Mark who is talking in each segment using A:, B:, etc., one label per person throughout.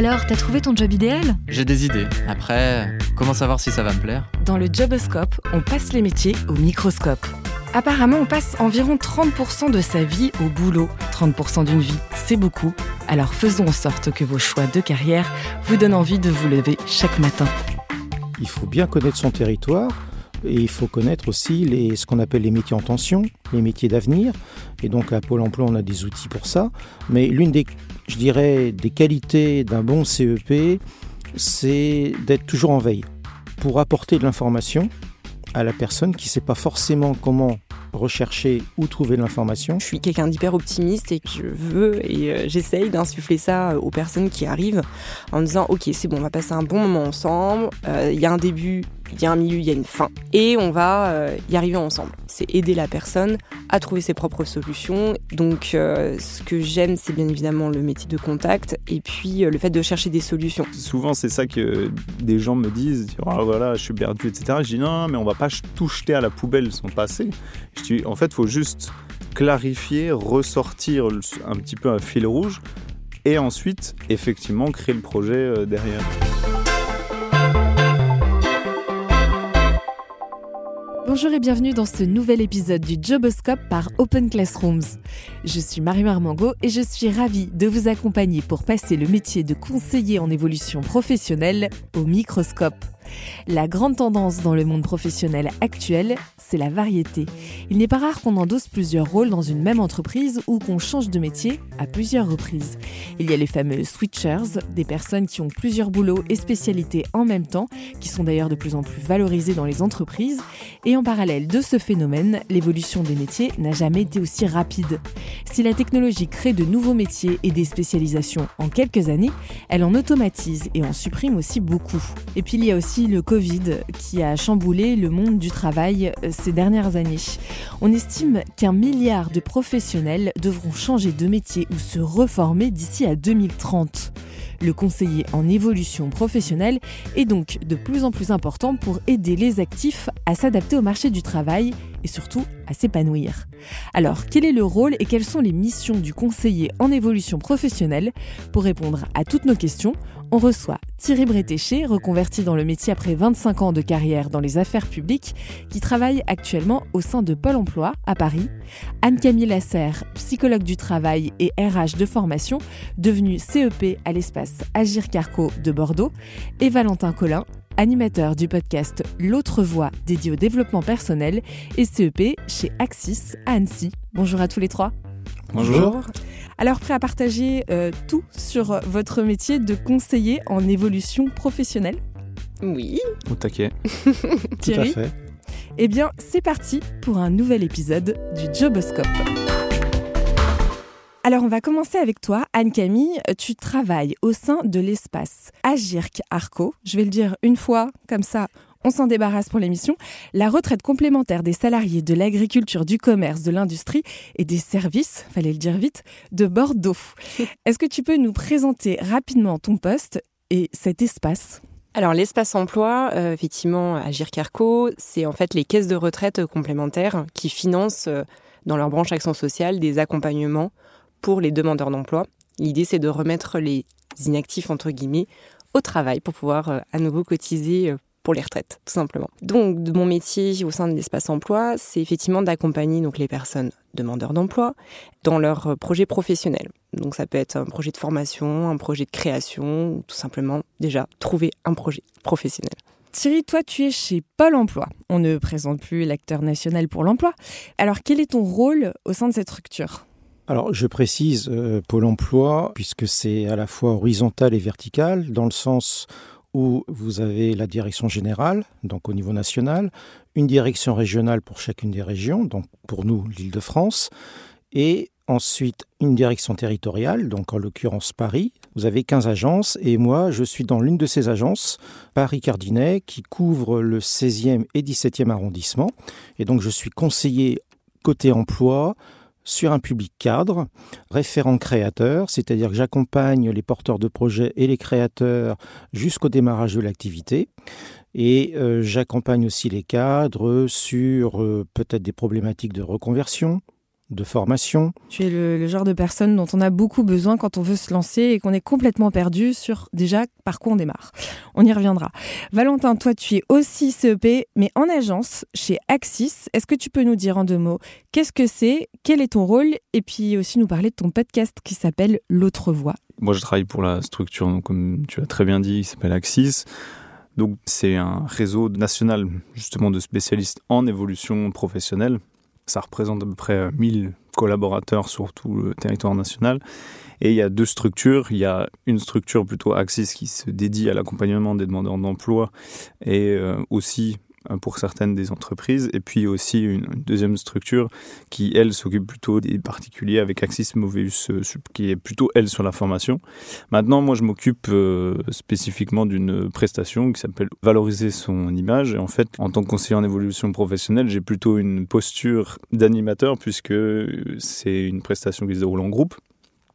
A: Alors, t'as trouvé ton job idéal?
B: J'ai des idées. Après, comment savoir si ça va me plaire?
C: Dans le Joboscope, on passe les métiers au microscope. Apparemment, on passe environ 30% de sa vie au boulot. 30% d'une vie, c'est beaucoup. Alors faisons en sorte que vos choix de carrière vous donnent envie de vous lever chaque matin.
D: Il faut bien connaître son territoire et il faut connaître aussi les, ce qu'on appelle les métiers en tension, les métiers d'avenir. Et donc à Pôle Emploi, on a des outils pour ça. Mais l'une des je dirais, des qualités d'un bon CEP, c'est d'être toujours en veille pour apporter de l'information à la personne qui ne sait pas forcément comment rechercher ou trouver de l'information.
C: Je suis quelqu'un d'hyper optimiste et je veux et euh, j'essaye d'insuffler ça aux personnes qui arrivent en disant ok c'est bon on va passer un bon moment ensemble, euh, il y a un début, il y a un milieu, il y a une fin. Et on va euh, y arriver ensemble. C'est aider la personne à trouver ses propres solutions. Donc euh, ce que j'aime, c'est bien évidemment le métier de contact et puis euh, le fait de chercher des solutions.
E: Souvent, c'est ça que des gens me disent, ah, voilà, je suis perdu, etc. Je dis non, mais on va pas tout jeter à la poubelle son passé. En fait, il faut juste clarifier, ressortir un petit peu un fil rouge et ensuite, effectivement, créer le projet derrière.
C: Bonjour et bienvenue dans ce nouvel épisode du Joboscope par Open Classrooms. Je suis Marie Marmango et je suis ravie de vous accompagner pour passer le métier de conseiller en évolution professionnelle au microscope. La grande tendance dans le monde professionnel actuel, c'est la variété. Il n'est pas rare qu'on endosse plusieurs rôles dans une même entreprise ou qu'on change de métier à plusieurs reprises. Il y a les fameux switchers, des personnes qui ont plusieurs boulots et spécialités en même temps, qui sont d'ailleurs de plus en plus valorisées dans les entreprises. Et en parallèle de ce phénomène, l'évolution des métiers n'a jamais été aussi rapide. Si la technologie crée de nouveaux métiers et des spécialisations en quelques années, elle en automatise et en supprime aussi beaucoup. Et puis il y a aussi le Covid qui a chamboulé le monde du travail euh, ces dernières années. On estime qu'un milliard de professionnels devront changer de métier ou se reformer d'ici à 2030. Le conseiller en évolution professionnelle est donc de plus en plus important pour aider les actifs à s'adapter au marché du travail et surtout à s'épanouir. Alors, quel est le rôle et quelles sont les missions du conseiller en évolution professionnelle? Pour répondre à toutes nos questions, on reçoit Thierry Bretéché, reconverti dans le métier après 25 ans de carrière dans les affaires publiques, qui travaille actuellement au sein de Pôle emploi à Paris, Anne-Camille Lasserre, psychologue du travail et RH de formation, devenue CEP à l'espace Agir Carco de Bordeaux, et Valentin Collin, animateur du podcast L'autre voix dédié au développement personnel et CEP chez Axis à Annecy. Bonjour à tous les trois.
E: Bonjour.
C: Alors prêt à partager euh, tout sur votre métier de conseiller en évolution professionnelle?
F: Oui.
E: Au taquet.
D: tout à fait.
C: Eh bien, c'est parti pour un nouvel épisode du Joboscope. Alors, on va commencer avec toi, Anne-Camille. Tu travailles au sein de l'espace Agirc Arco. Je vais le dire une fois, comme ça, on s'en débarrasse pour l'émission. La retraite complémentaire des salariés de l'agriculture, du commerce, de l'industrie et des services, fallait le dire vite, de Bordeaux. Est-ce que tu peux nous présenter rapidement ton poste et cet espace?
F: Alors l'espace emploi, euh, effectivement, Agir Carco, c'est en fait les caisses de retraite complémentaires qui financent euh, dans leur branche action sociale des accompagnements pour les demandeurs d'emploi. L'idée, c'est de remettre les inactifs, entre guillemets, au travail pour pouvoir euh, à nouveau cotiser euh, pour les retraites, tout simplement. Donc, de mon métier au sein de l'espace emploi, c'est effectivement d'accompagner donc les personnes demandeurs d'emploi dans leur euh, projet professionnel. Donc, ça peut être un projet de formation, un projet de création, ou tout simplement déjà trouver un projet professionnel.
C: Thierry, toi, tu es chez Pôle Emploi. On ne présente plus l'acteur national pour l'emploi. Alors, quel est ton rôle au sein de cette structure?
D: Alors, je précise euh, Pôle emploi, puisque c'est à la fois horizontal et vertical, dans le sens où vous avez la direction générale, donc au niveau national, une direction régionale pour chacune des régions, donc pour nous l'Île-de-France, et ensuite une direction territoriale, donc en l'occurrence Paris. Vous avez 15 agences et moi je suis dans l'une de ces agences, Paris Cardinet, qui couvre le 16e et 17e arrondissement. Et donc je suis conseiller côté emploi, sur un public cadre, référent créateur, c'est-à-dire que j'accompagne les porteurs de projets et les créateurs jusqu'au démarrage de l'activité. Et euh, j'accompagne aussi les cadres sur euh, peut-être des problématiques de reconversion, de formation.
C: Tu es le, le, genre de personne dont on a beaucoup besoin quand on veut se lancer et qu'on est complètement perdu sur déjà par quoi on démarre. On y reviendra. Valentin, toi tu es aussi CEP mais en agence chez Axis. Est-ce que tu peux nous dire en deux mots qu'est-ce que c'est, quel est ton rôle et puis aussi nous parler de ton podcast qui s'appelle L'autre voix?
E: Moi je travaille pour la structure, donc, comme tu as très bien dit, qui s'appelle Axis. Donc c'est un réseau national justement de spécialistes en évolution professionnelle. Ça représente à peu près 1000 collaborateurs sur tout le territoire national. Et il y a deux structures. Il y a une structure plutôt Axis qui se dédie à l'accompagnement des demandeurs d'emploi et euh, aussi euh, pour certaines des entreprises, et puis aussi une, deuxième structure qui, elle, s'occupe plutôt des particuliers avec Axis Moveus, euh, qui est plutôt, elle, sur la formation. Maintenant, moi, je m'occupe euh, spécifiquement d'une prestation qui s'appelle Valoriser son image. Et en fait, en tant que conseiller en évolution professionnelle, j'ai plutôt une posture d'animateur, puisque c'est une prestation qui se déroule en groupe.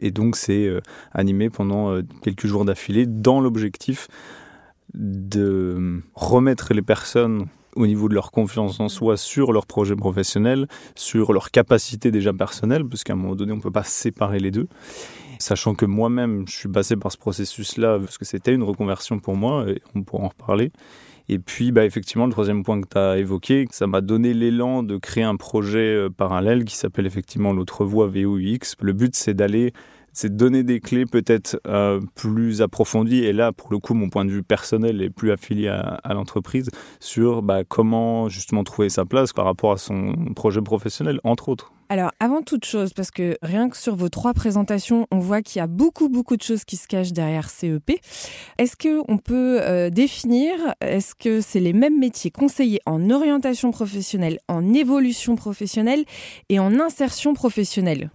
E: Et donc, c'est animé pendant quelques jours d'affilée dans l'objectif de remettre les personnes au niveau de leur confiance en soi sur leur projet professionnel, sur leur capacité déjà personnelle, parce qu'à un moment donné, on ne peut pas séparer les deux. Sachant que moi-même, je suis passé par ce processus-là, parce que c'était une reconversion pour moi, et on pourra en reparler. Et puis, bah, effectivement, le troisième point que tu as évoqué, ça m'a donné l'élan de créer un projet euh, parallèle qui s'appelle effectivement l'autre voie VOUX. Le but, c'est d'aller c'est donner des clés peut-être euh, plus approfondies. Et là, pour le coup, mon point de vue personnel est plus affilié à, l'entreprise sur bah, comment justement trouver sa place par rapport à son projet professionnel, entre autres.
C: Alors, avant toute chose, parce que rien que sur vos trois présentations, on voit qu'il y a beaucoup, beaucoup de choses qui se cachent derrière CEP. Est-ce qu'on peut euh, définir, est-ce que c'est les mêmes métiers conseillers en orientation professionnelle, en évolution professionnelle et en insertion professionnelle?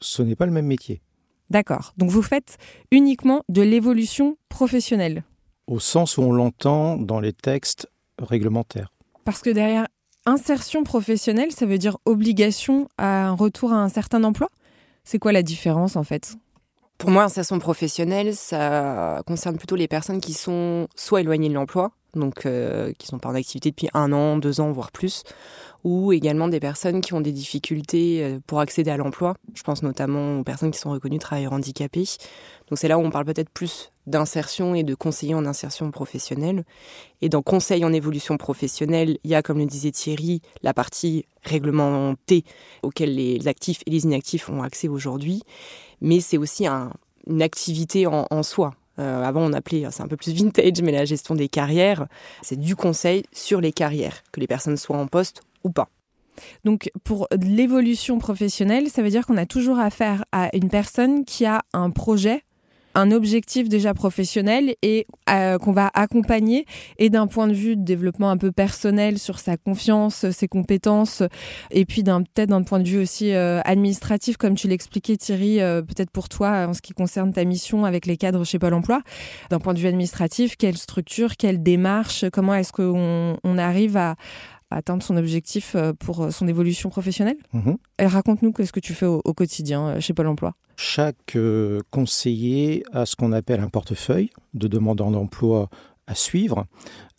D: Ce n'est pas le même métier.
C: D'accord. Donc vous faites uniquement de l'évolution professionnelle.
D: Au sens où on l'entend dans les textes réglementaires.
C: Parce que derrière insertion professionnelle, ça veut dire obligation à un retour à un certain emploi? C'est quoi la différence en fait?
F: Pour moi, insertion professionnelle, ça concerne plutôt les personnes qui sont soit éloignées de l'emploi, donc euh, qui sont pas en activité depuis un an, deux ans, voire plus, ou également des personnes qui ont des difficultés euh, pour accéder à l'emploi. Je pense notamment aux personnes qui sont reconnues travailleurs handicapés. Donc c'est là où on parle peut-être plus d'insertion et de conseiller en insertion professionnelle. Et dans conseil en évolution professionnelle, il y a, comme le disait Thierry, la partie réglementée auquel les actifs et les inactifs ont accès aujourd'hui. Mais c'est aussi une activité en, soi. Euh, avant, on appelait, c'est un peu plus vintage, mais la gestion des carrières, c'est du conseil sur les carrières, que les personnes soient en poste pas.
C: Donc pour l'évolution professionnelle, ça veut dire qu'on a toujours affaire à une personne qui a un projet un objectif déjà professionnel et euh, qu'on va accompagner et d'un point de vue de développement un peu personnel sur sa confiance, ses compétences et puis d'un peut-être d'un point de vue aussi euh, administratif comme tu l'expliquais Thierry euh, peut-être pour toi en ce qui concerne ta mission avec les cadres chez Pôle Emploi d'un point de vue administratif quelle structure quelle démarche comment est-ce qu'on on arrive à atteindre son objectif pour son évolution professionnelle. Mmh raconte-nous ce que tu fais au, au quotidien chez Pôle Emploi.
D: Chaque euh, conseiller a ce qu'on appelle un portefeuille de demandeurs d'emploi à suivre.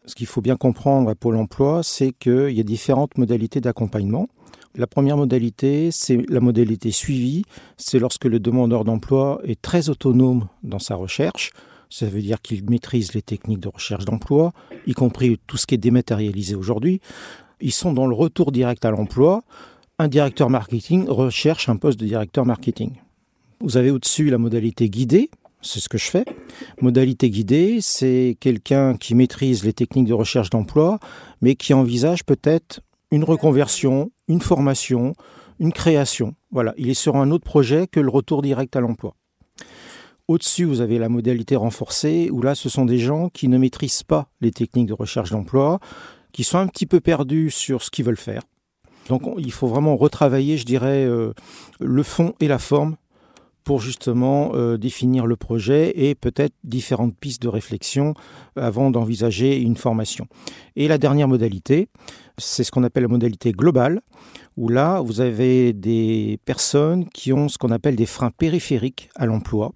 D: Ce qu'il faut bien comprendre à Pôle emploi, c'est qu'il y a différentes modalités d'accompagnement. La première modalité, c'est la modalité suivie. C'est lorsque le demandeur d'emploi est très autonome dans sa recherche. Ça veut dire qu'il maîtrise les techniques de recherche d'emploi, y compris tout ce qui est dématérialisé aujourd'hui. Ils sont dans le retour direct à l'emploi. Un directeur marketing recherche un poste de directeur marketing. Vous avez au-dessus la modalité guidée, c'est ce que je fais. Modalité guidée, c'est quelqu'un qui maîtrise les techniques de recherche d'emploi, mais qui envisage peut-être une reconversion, une formation, une création. Voilà, il est sur un autre projet que le retour direct à l'emploi. Au-dessus, vous avez la modalité renforcée, où là, ce sont des gens qui ne maîtrisent pas les techniques de recherche d'emploi, qui sont un petit peu perdus sur ce qu'ils veulent faire. Donc, il faut vraiment retravailler, je dirais, euh, le fond et la forme pour justement euh, définir le projet et peut-être différentes pistes de réflexion avant d'envisager une formation. Et la dernière modalité, c'est ce qu'on appelle la modalité globale, où là, vous avez des personnes qui ont ce qu'on appelle des freins périphériques à l'emploi.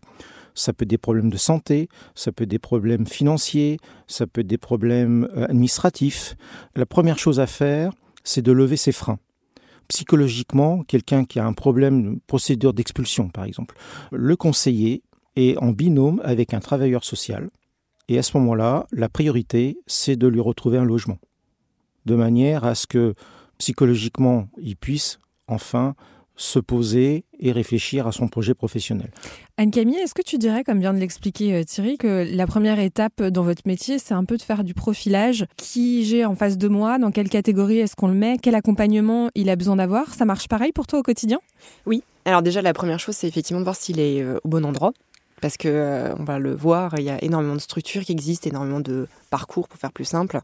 D: Ça peut être des problèmes de santé, ça peut être des problèmes financiers, ça peut être des problèmes euh, administratifs. La première chose à faire, c'est de lever ces freins. psychologiquement quelqu'un qui a un problème de procédure d'expulsion, par exemple. Le conseiller est en binôme avec un travailleur social. Et à ce moment-là, la priorité, c'est de lui retrouver un logement. De manière à ce que psychologiquement, il puisse enfin se poser et réfléchir à son projet professionnel.
C: Anne-Camille, est-ce que tu dirais, comme vient de l'expliquer euh, Thierry, que la première étape dans votre métier, c'est un peu de faire du profilage? Qui j'ai en face de moi? Dans quelle catégorie est-ce qu'on le met? Quel accompagnement il a besoin d'avoir? Ça marche pareil pour toi au quotidien?
F: Oui. Alors déjà, la première chose, c'est effectivement de voir s'il est euh, au bon endroit parce que euh, on va le voir, il y a énormément de structures qui existent, énormément de parcours pour faire plus simple.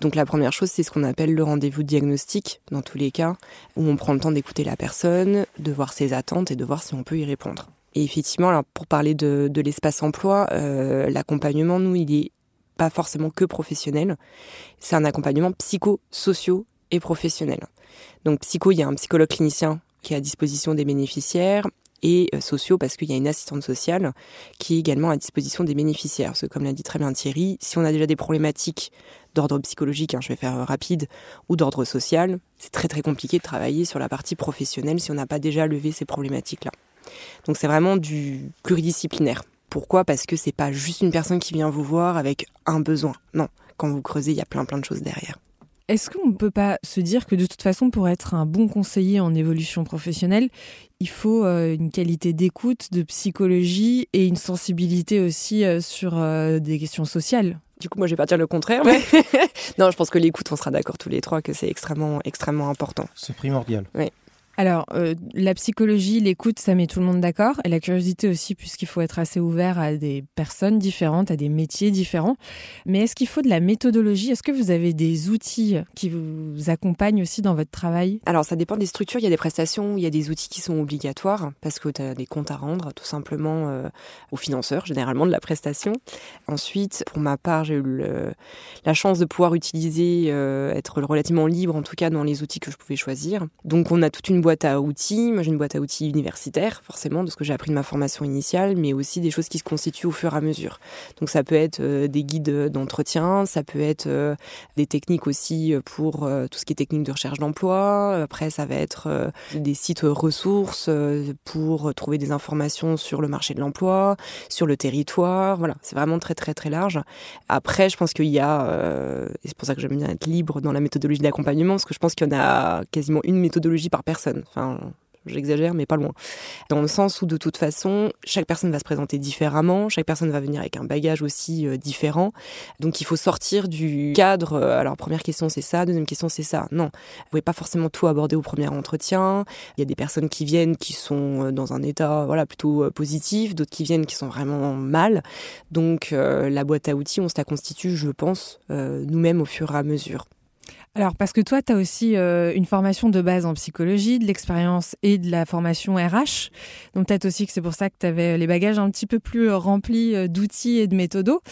F: Donc la première chose, c'est ce qu'on appelle le rendez-vous diagnostic dans tous les cas, où on prend le temps d'écouter la personne, de voir ses attentes et de voir si on peut y répondre. Et effectivement, alors pour parler de, l'espace emploi, euh, l'accompagnement, nous, il est pas forcément que professionnel, c'est un accompagnement psycho-socio et professionnel. Donc psycho, il y a un psychologue clinicien qui est à disposition des bénéficiaires et euh, sociaux parce qu'il y a une assistante sociale qui est également à disposition des bénéficiaires. Que comme l'a dit très bien Thierry, si on a déjà des problématiques d'ordre psychologique, hein, je vais faire rapide, ou d'ordre social, c'est très très compliqué de travailler sur la partie professionnelle si on n'a pas déjà levé ces problématiques-là. Donc c'est vraiment du pluridisciplinaire. Pourquoi? Parce que c'est pas juste une personne qui vient vous voir avec un besoin. Non, quand vous creusez, il y a plein plein de choses derrière.
C: Est-ce qu'on ne peut pas se dire que de toute façon, pour être un bon conseiller en évolution professionnelle, il faut euh, une qualité d'écoute, de psychologie et une sensibilité aussi euh, sur euh, des questions sociales?
F: Du coup, moi, je vais pas dire le contraire. Mais... non, je pense que l'écoute, on sera d'accord tous les trois que c'est extrêmement, extrêmement important.
D: C'est primordial.
F: Oui.
C: Alors, euh, la psychologie, l'écoute, ça met tout le monde d'accord. Et la curiosité aussi, puisqu'il faut être assez ouvert à des personnes différentes, à des métiers différents. Mais est-ce qu'il faut de la méthodologie? Est-ce que vous avez des outils qui vous accompagnent aussi dans votre travail?
F: Alors, ça dépend des structures. Il y a des prestations, il y a des outils qui sont obligatoires parce que tu as des comptes à rendre, tout simplement, euh, aux financeurs, généralement, de la prestation. Ensuite, pour ma part, j'ai eu la chance de pouvoir utiliser, euh, être relativement libre, en tout cas, dans les outils que je pouvais choisir. Donc, on a toute une boîte à outils. Moi, j'ai une boîte à outils universitaire, forcément, de ce que j'ai appris de ma formation initiale, mais aussi des choses qui se constituent au fur et à mesure. Donc, ça peut être euh, des guides d'entretien, ça peut être euh, des techniques aussi pour euh, tout ce qui est technique de recherche d'emploi. Après, ça va être des sites ressources pour trouver des informations sur le marché de l'emploi, sur le territoire. Voilà, c'est vraiment très, très, très large. Après, je pense qu'il y a, et c'est pour ça que j'aime bien être libre dans la méthodologie d'accompagnement, parce que je pense qu'il y en a quasiment une méthodologie par personne. Enfin, j'exagère, mais pas loin. Dans le sens où, de toute façon, chaque personne va se présenter différemment, chaque personne va venir avec un bagage aussi euh, différent. Donc, il faut sortir du cadre. Euh, alors, première question, c'est ça. Deuxième question, c'est ça. Non, vous pouvez pas forcément tout aborder au premier entretien. Il y a des personnes qui viennent qui sont euh, dans un état voilà plutôt positif, d'autres qui viennent qui sont vraiment mal. Donc, la boîte à outils, on se la constitue, je pense, nous-mêmes au fur et à mesure.
C: Alors, parce que toi, tu as aussi euh, une formation de base en psychologie, de l'expérience et de la formation RH. Donc, peut-être aussi que c'est pour ça que tu avais les bagages un petit peu plus euh, remplis euh, d'outils et de méthodos.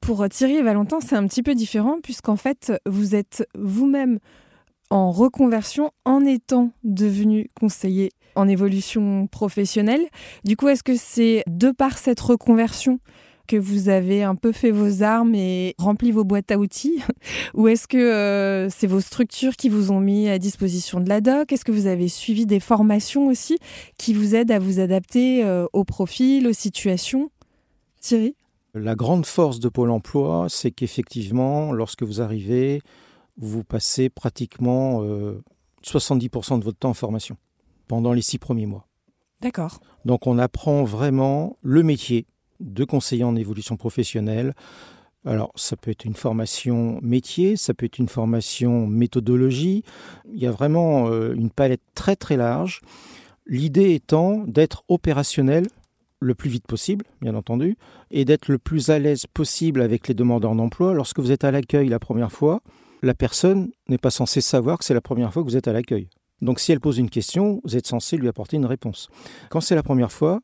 C: Pour Thierry et Valentin, c'est un petit peu différent, puisqu'en fait, vous êtes vous-même en reconversion en étant devenu conseiller en évolution professionnelle. Du coup, est-ce que c'est de par cette reconversion que vous avez un peu fait vos armes et rempli vos boîtes à outils Ou est-ce que euh, c'est vos structures qui vous ont mis à disposition de la doc? Est-ce que vous avez suivi des formations aussi qui vous aident à vous adapter euh, au profil, aux situations? Thierry?
D: La grande force de Pôle Emploi, c'est qu'effectivement, lorsque vous arrivez, vous passez pratiquement 70% euh, de votre temps en formation pendant les six premiers mois.
C: D'accord.
D: Donc on apprend vraiment le métier, de conseillers en évolution professionnelle. Alors, ça peut être une formation métier, ça peut être une formation méthodologie. Il y a vraiment euh, une palette très très large. L'idée étant d'être opérationnel le plus vite possible, bien entendu, et d'être le plus à l'aise possible avec les demandeurs d'emploi. Lorsque vous êtes à l'accueil la première fois, la personne n'est pas censée savoir que c'est la première fois que vous êtes à l'accueil. Donc si elle pose une question, vous êtes censé lui apporter une réponse. Quand c'est la première fois,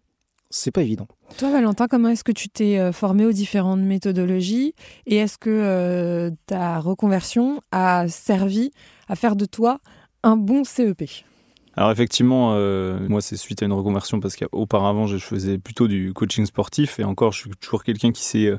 D: c'est pas évident.
C: Toi, Valentin, comment est-ce que tu t'es euh, formé aux différentes méthodologies et est-ce que euh, ta reconversion a servi à faire de toi un bon CEP
E: alors effectivement, euh, moi c'est suite à une reconversion parce qu'auparavant je faisais plutôt du coaching sportif et encore je suis toujours quelqu'un qui s'est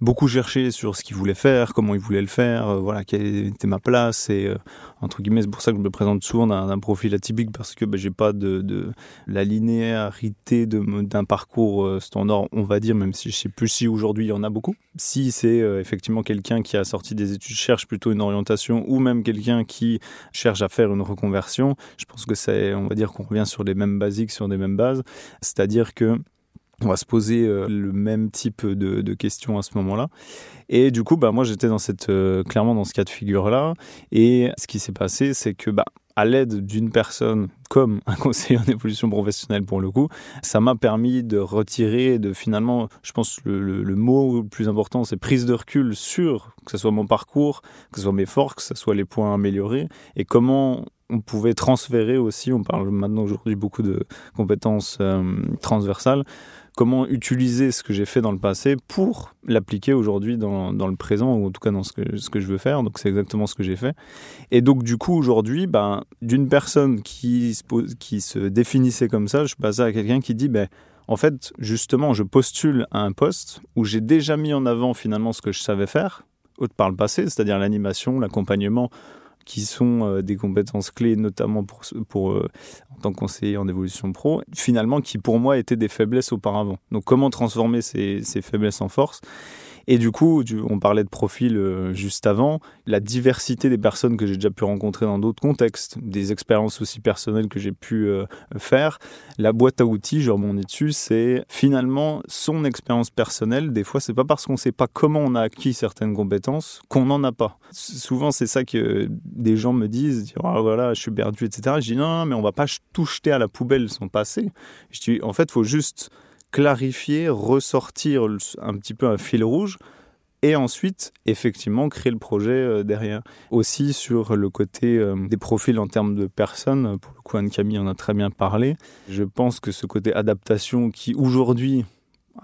E: beaucoup cherché sur ce qu'il voulait faire, comment il voulait le faire, euh, voilà, quelle était ma place. Et euh, entre guillemets, c'est pour ça que je me présente souvent d'un profil atypique parce que ben, j'ai pas de, de, la linéarité d'un parcours euh, standard, on va dire, même si je sais plus si aujourd'hui il y en a beaucoup. Si c'est effectivement quelqu'un qui a sorti des études, cherche plutôt une orientation, ou même quelqu'un qui cherche à faire une reconversion, je pense que c'est, on va dire qu'on revient sur les mêmes basiques, sur des mêmes bases. C'est-à-dire que on va se poser euh, le même type de, questions à ce moment-là. Et du coup, bah, moi, j'étais dans cette, euh, clairement dans ce cas de figure-là. Et ce qui s'est passé, c'est que, bah, à l'aide d'une personne comme un conseiller en évolution professionnelle pour le coup, ça m'a permis de retirer, de finalement, je pense le, mot le plus important, c'est prise de recul sur que ce soit mon parcours, que ce soit mes forces, que ce soit les points améliorés, et comment on pouvait transférer aussi, on parle maintenant aujourd'hui beaucoup de compétences euh, transversales, comment utiliser ce que j'ai fait dans le passé pour l'appliquer aujourd'hui dans, dans, le présent, ou en tout cas dans ce que, ce que je veux faire. Donc c'est exactement ce que j'ai fait. Et donc du coup aujourd'hui, ben, d'une personne qui se, qui se définissait comme ça, je suis passé à quelqu'un qui dit, ben, en fait, justement, je postule à un poste où j'ai déjà mis en avant finalement ce que je savais faire, par le passé, c'est-à-dire l'animation, l'accompagnement, qui sont euh, des compétences clés, notamment pour, pour euh, en tant que conseiller en évolution pro, finalement qui pour moi étaient des faiblesses auparavant. Donc comment transformer ces, ces faiblesses en force? Et du coup, on parlait de profil euh, juste avant, la diversité des personnes que j'ai déjà pu rencontrer dans d'autres contextes, des expériences aussi personnelles que j'ai pu euh, faire. La boîte à outils, je rebondis dessus, c'est finalement son expérience personnelle. Des fois, c'est pas parce qu'on ne sait pas comment on a acquis certaines compétences qu'on n'en a pas. Souvent, c'est ça que des gens me disent, ah, voilà, je suis perdu, etc. Je dis non, mais on va pas tout jeter à la poubelle son passé. Je dis en fait, faut juste clarifier, ressortir un petit peu un fil rouge et ensuite effectivement créer le projet euh, derrière. Aussi sur le côté euh, des profils en termes de personnes, pour le coup Anne-Camille en a très bien parlé, je pense que ce côté adaptation qui aujourd'hui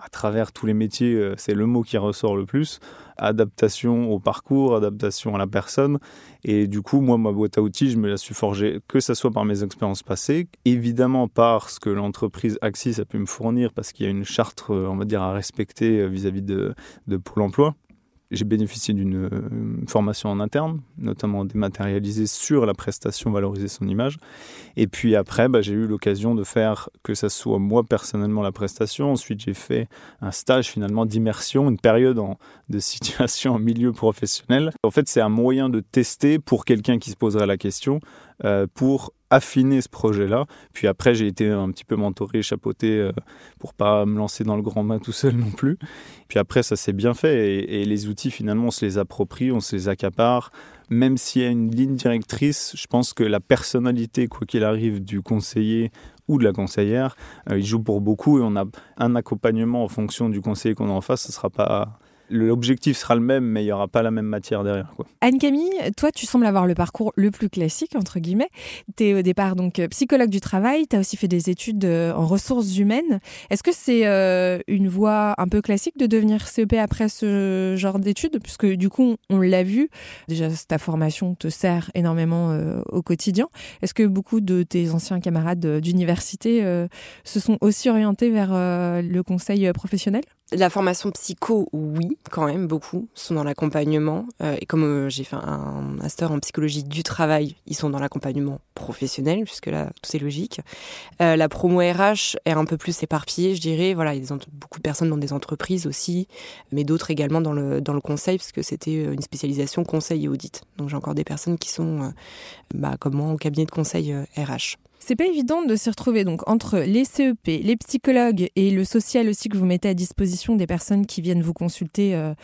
E: à travers tous les métiers, euh, c'est le mot qui ressort le plus. Adaptation au parcours, adaptation à la personne. Et du coup, moi, ma boîte à outils, je me la suis forgée, que ce soit par mes expériences passées, évidemment par ce que l'entreprise Axis a pu me fournir, parce qu'il y a une charte, euh, on va dire, à respecter euh, vis-à-vis de, de Pôle emploi. J'ai bénéficié d'une euh, formation en interne, notamment dématérialisée sur la prestation valoriser son image. Et puis après, bah, j'ai eu l'occasion de faire que ça soit moi personnellement la prestation. Ensuite, j'ai fait un stage finalement d'immersion, une période de situation en milieu professionnel. En fait, c'est un moyen de tester pour quelqu'un qui se poserait la question pour affiner ce projet-là. Puis après, j'ai été un petit peu mentoré, chapeauté euh, pour pas me lancer dans le grand bain tout seul non plus. Puis après, ça s'est bien fait et, les outils, finalement, on se les approprie, on se les accapare. Même s'il y a une ligne directrice, je pense que la personnalité, quoi qu'il arrive, du conseiller ou de la conseillère, euh, il joue pour beaucoup et on a un accompagnement en fonction du conseiller qu'on a en face, ce ne sera pas l'objectif sera le même, mais il n'y aura pas la même matière derrière.
C: Anne-Camille, toi, tu sembles avoir le parcours le plus classique, entre guillemets. Tu es au départ donc euh, psychologue du travail, tu as aussi fait des études euh, en ressources humaines. Est-ce que c'est euh, une voie un peu classique de devenir CEP après ce genre d'études? Puisque du coup, on l'a vu, déjà ta formation te sert énormément au quotidien. Est-ce que beaucoup de tes anciens camarades d'université se sont aussi orientés vers le conseil professionnel?
F: La formation psycho, oui, quand même, beaucoup sont dans l'accompagnement. Euh, et comme euh, j'ai fait un master en psychologie du travail, ils sont dans l'accompagnement professionnel, puisque là, tout est logique. Euh, la promo RH est un peu plus éparpillée, je dirais. Voilà, il y a beaucoup de personnes dans des entreprises aussi, mais d'autres également dans le, dans le conseil, puisque c'était une spécialisation conseil et audit. Donc j'ai encore des personnes qui sont, bah, comme moi, au cabinet de conseil RH.
C: C'est pas évident de s'y retrouver donc entre les CEP, les psychologues et le social aussi que vous mettez à disposition des personnes qui viennent vous consulter euh,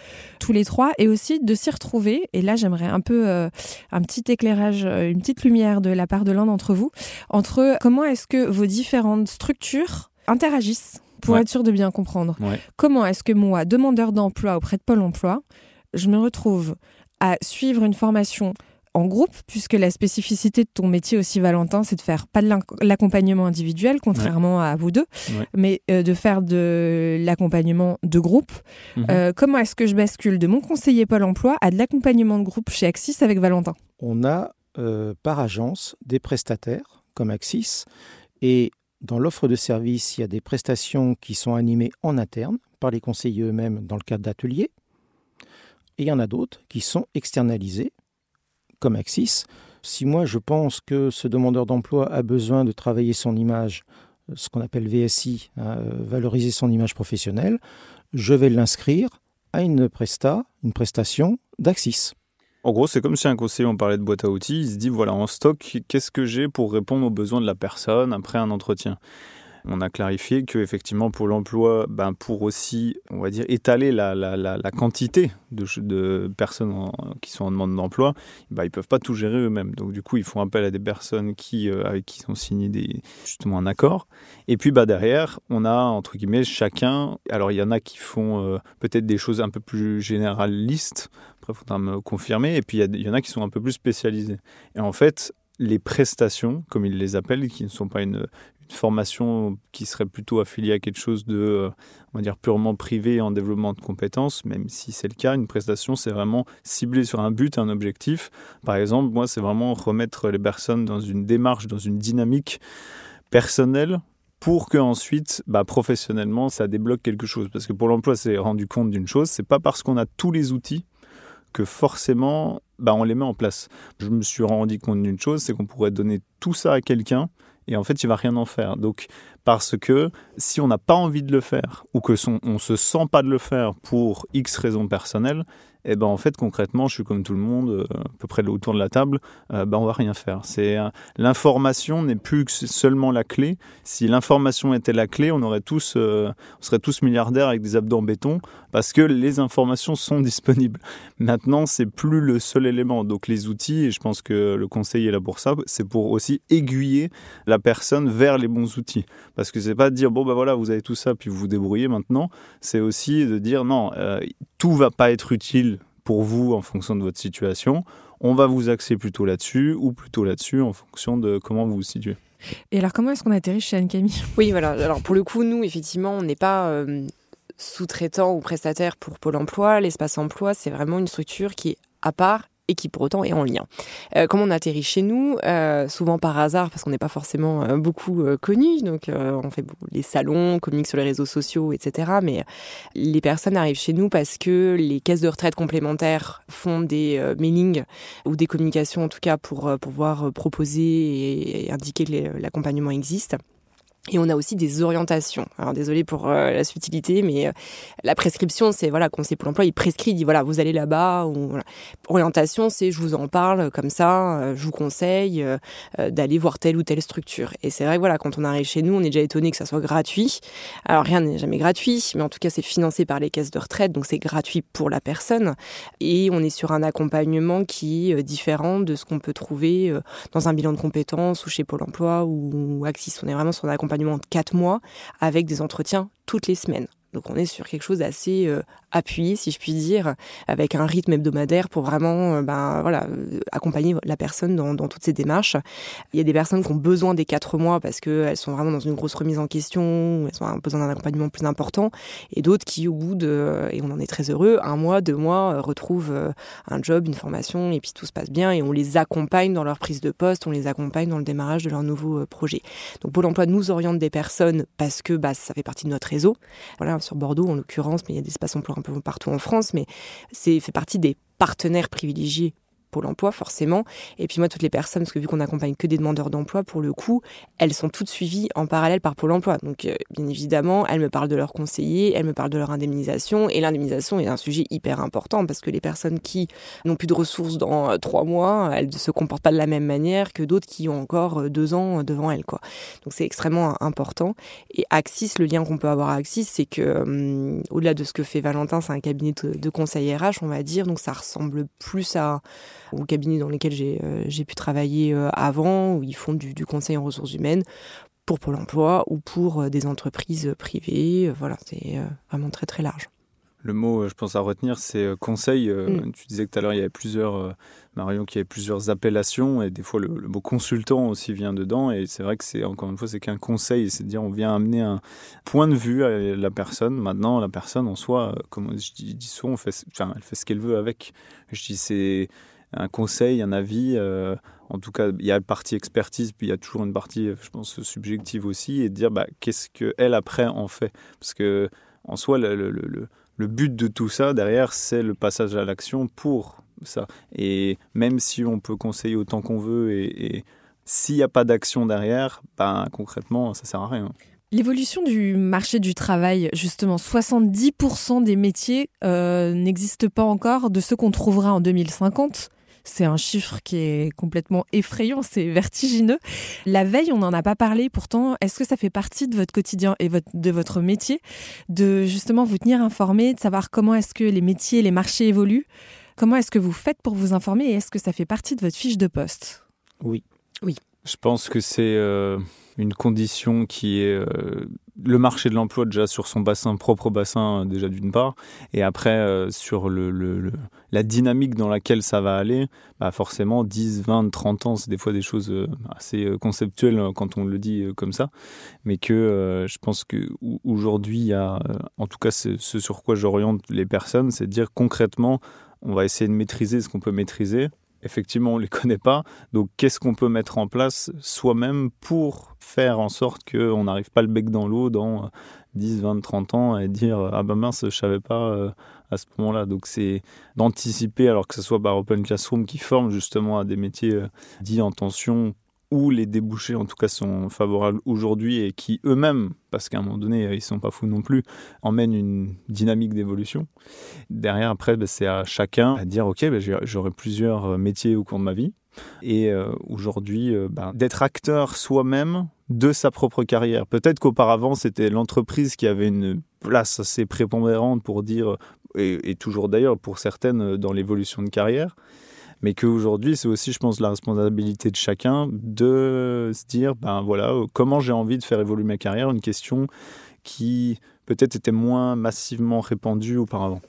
C: tous les trois et aussi de s'y retrouver. Et là j'aimerais un peu euh, un petit éclairage, euh, une petite lumière de la part de l'un d'entre vous entre comment est-ce que vos différentes structures interagissent pour être sûr de bien comprendre. Comment est-ce que moi, demandeur d'emploi auprès de Pôle Emploi, je me retrouve à suivre une formation en groupe, puisque la spécificité de ton métier aussi, Valentin, c'est de faire pas de l'accompagnement individuel, contrairement à vous deux, mais euh, de faire de l'accompagnement de groupe. Mhm. Euh, comment est-ce que je bascule de mon conseiller Pôle emploi à de l'accompagnement de groupe chez Axis avec Valentin?
D: On a euh, par agence des prestataires comme Axis et dans l'offre de service, il y a des prestations qui sont animées en interne par les conseillers eux-mêmes dans le cadre d'ateliers Et il y en a d'autres qui sont externalisés, comme Axis. Si moi je pense que ce demandeur d'emploi a besoin de travailler son image, ce qu'on appelle VSI, hein, valoriser son image professionnelle, je vais l'inscrire à une presta, une prestation d'Axis.
E: En gros, c'est comme si un conseiller, on parlait de boîte à outils, il se dit voilà, en stock, qu'est-ce que j'ai pour répondre aux besoins de la personne après un entretien? On a clarifié que effectivement pour l'emploi, ben pour aussi, on va dire, étaler la, la, la, quantité de, de personnes qui sont en demande d'emploi, ben ils peuvent pas tout gérer eux-mêmes. Donc du coup, ils font appel à des personnes qui, euh, avec qui ils ont signé des, justement un accord. Et puis bah derrière, on a entre guillemets chacun. Alors il y en a qui font euh, peut-être des choses un peu plus généralistes. Après, faudra me confirmer. Et puis il y en a qui sont un peu plus spécialisés. Et en fait, les prestations, comme ils les appellent, qui ne sont pas une, formation qui serait plutôt affiliée à quelque chose de, euh, on va dire, purement privé en développement de compétences, même si c'est le cas, une prestation, c'est vraiment ciblé sur un but, un objectif. Par exemple, moi, c'est vraiment remettre les personnes dans une démarche, dans une dynamique personnelle pour que ensuite, bah, professionnellement, ça débloque quelque chose. Parce que pour l'emploi, c'est rendu compte d'une chose, c'est pas parce qu'on a tous les outils que forcément, bah, on les met en place. Je me suis rendu compte d'une chose, c'est qu'on pourrait donner tout ça à quelqu'un et en fait, il va rien en faire. Donc, parce que si on n'a pas envie de le faire ou que son, on se sent pas de le faire pour X raisons personnelles, eh ben en fait concrètement, je suis comme tout le monde, euh, à peu près autour de la table, euh, ben on va rien faire. C'est euh, l'information n'est plus que seulement la clé. Si l'information était la clé, on aurait tous, on serait tous milliardaires avec des abdos en béton parce que les informations sont disponibles. Maintenant, c'est plus le seul élément. Donc les outils, et je pense que le conseil est là pour ça, c'est pour aussi aiguiller la personne vers les bons outils. Parce que c'est pas de dire bon ben voilà, vous avez tout ça puis vous vous débrouillez maintenant. C'est aussi de dire non, tout va pas être utile pour vous en fonction de votre situation. On va vous axer plutôt là-dessus ou plutôt là-dessus en fonction de comment vous vous situez.
C: Et alors, comment est-ce qu'on atterrit chez Anne-Camille?
F: Oui, voilà. Alors, pour le coup, nous, effectivement, on n'est pas euh, sous-traitant ou prestataire pour Pôle emploi. L'espace emploi, c'est vraiment une structure qui est à part et qui pour autant est en lien. Euh, comme on atterrit chez nous, euh, souvent par hasard, parce qu'on n'est pas forcément euh, beaucoup connus, donc on fait les salons, on communique sur les réseaux sociaux, etc. Mais les personnes arrivent chez nous parce que les caisses de retraite complémentaires font des mailings ou des communications en tout cas pour pouvoir proposer et indiquer que l'accompagnement existe. Et on a aussi des orientations. Alors désolé pour euh, la subtilité, mais euh, la prescription, c'est voilà, conseiller pour l'emploi, il prescrit, il dit voilà, vous allez là-bas. Ou. Orientation, c'est je vous en parle comme ça, euh, je vous conseille d'aller voir telle ou telle structure. Et c'est vrai voilà, quand on arrive chez nous, on est déjà étonné que ça soit gratuit. Alors rien n'est jamais gratuit, mais en tout cas c'est financé par les caisses de retraite, donc c'est gratuit pour la personne. Et on est sur un accompagnement qui est différent de ce qu'on peut trouver dans un bilan de compétences ou chez Pôle Emploi ou Axis. On est vraiment sur un accompagnement de 4 mois avec des entretiens toutes les semaines. Donc on est sur quelque chose d'assez euh, appuyé, si je puis dire, avec un rythme hebdomadaire pour vraiment euh, ben, voilà, euh, accompagner la personne dans, toutes ces démarches. Il y a des personnes qui ont besoin des quatre mois parce qu'elles sont vraiment dans une grosse remise en question, elles ont besoin d'un accompagnement plus important, et d'autres qui, au bout de, et on en est très heureux, un mois, deux mois, retrouvent un job, une formation, et puis tout se passe bien, et on les accompagne dans leur prise de poste, on les accompagne dans le démarrage de leur nouveau projet. Donc Pôle emploi nous oriente des personnes parce que bah, ça fait partie de notre réseau. Voilà, sur Bordeaux en l'occurrence, mais il y a des espaces emplois un peu partout en France, mais c'est fait partie des partenaires privilégiés Pôle emploi, forcément. Et puis moi, toutes les personnes, parce que vu qu'on accompagne que des demandeurs d'emploi, pour le coup, elles sont toutes suivies en parallèle par Pôle emploi. Donc, euh, bien évidemment, elles me parlent de leurs conseillers, elles me parlent de leur indemnisation. Et l'indemnisation est un sujet hyper important parce que les personnes qui n'ont plus de ressources dans euh, trois mois, elles ne se comportent pas de la même manière que d'autres qui ont encore euh, deux ans devant elles. Quoi. Donc, c'est extrêmement important. Et Axis, le lien qu'on peut avoir à Axis, c'est que, hum, au-delà de ce que fait Valentin, c'est un cabinet de, de conseil RH, on va dire. Donc, ça ressemble plus à ou cabinets dans lesquels j'ai euh, pu travailler euh, avant, où ils font du, conseil en ressources humaines pour Pôle emploi ou pour euh, des entreprises privées. Voilà, c'est vraiment très très large.
E: Le mot, je pense, à retenir, c'est conseil. Mm. Tu disais que tout à l'heure, il y avait plusieurs, Marion, qu'il y avait plusieurs appellations, et des fois, le, mot consultant aussi vient dedans. Et c'est vrai que c'est, encore une fois, c'est qu'un conseil, c'est à dire on vient amener un point de vue à la personne. Maintenant, la personne en soi, comme je dis, souvent, on fait, enfin, elle fait ce qu'elle veut avec. Je dis, c'est un conseil, un avis. Euh, en tout cas, il y a une partie expertise, puis il y a toujours une partie, je pense, subjective aussi, et de dire bah, qu'est-ce qu'elle après en fait? Parce que en soi, le, but de tout ça derrière, c'est le passage à l'action pour ça. Et même si on peut conseiller autant qu'on veut et, s'il n'y a pas d'action derrière, ben, concrètement, ça sert à rien.
C: L'évolution du marché du travail, justement, 70% des métiers euh, n'existent pas encore de ceux qu'on trouvera en 2050. C'est un chiffre qui est complètement effrayant, c'est vertigineux. La veille, on n'en a pas parlé, pourtant, est-ce que ça fait partie de votre quotidien et de votre métier de justement vous tenir informé, de savoir comment est-ce que les métiers, les marchés évoluent? Comment est-ce que vous faites pour vous informer et est-ce que ça fait partie de votre fiche de poste?
D: Oui.
F: Oui.
E: Je pense que c'est euh, une condition qui est euh, le marché de l'emploi déjà sur son bassin, propre bassin déjà d'une part, et après euh, sur le, la dynamique dans laquelle ça va aller, bah forcément 10, 20, 30 ans, c'est des fois des choses assez conceptuelles quand on le dit comme ça, mais que je pense qu'aujourd'hui, il y a, en tout cas ce sur quoi j'oriente les personnes, c'est de dire concrètement, on va essayer de maîtriser ce qu'on peut maîtriser, effectivement, on ne les connaît pas. Donc, qu'est-ce qu'on peut mettre en place soi-même pour faire en sorte qu'on n'arrive pas le bec dans l'eau dans 10, 20, 30 ans et dire Ah ben mince, je savais pas euh, à ce moment-là. Donc, c'est d'anticiper, alors que ce soit par Open Classroom qui forme justement à des métiers euh, dits en tension où les débouchés en tout cas sont favorables aujourd'hui et qui eux-mêmes, parce qu'à un moment donné ils sont pas fous non plus, emmènent une dynamique d'évolution. Derrière après bah, c'est à chacun à dire ok bah, j'aurai plusieurs euh, métiers au cours de ma vie et euh, aujourd'hui euh, bah, d'être acteur soi-même de sa propre carrière. Peut-être qu'auparavant c'était l'entreprise qui avait une place assez prépondérante pour dire et toujours d'ailleurs pour certaines dans l'évolution de carrière mais qu'aujourd'hui, c'est aussi, je pense, la responsabilité de chacun de se dire, ben voilà, euh, comment j'ai envie de faire évoluer ma carrière, une question qui peut-être était moins massivement répandue auparavant.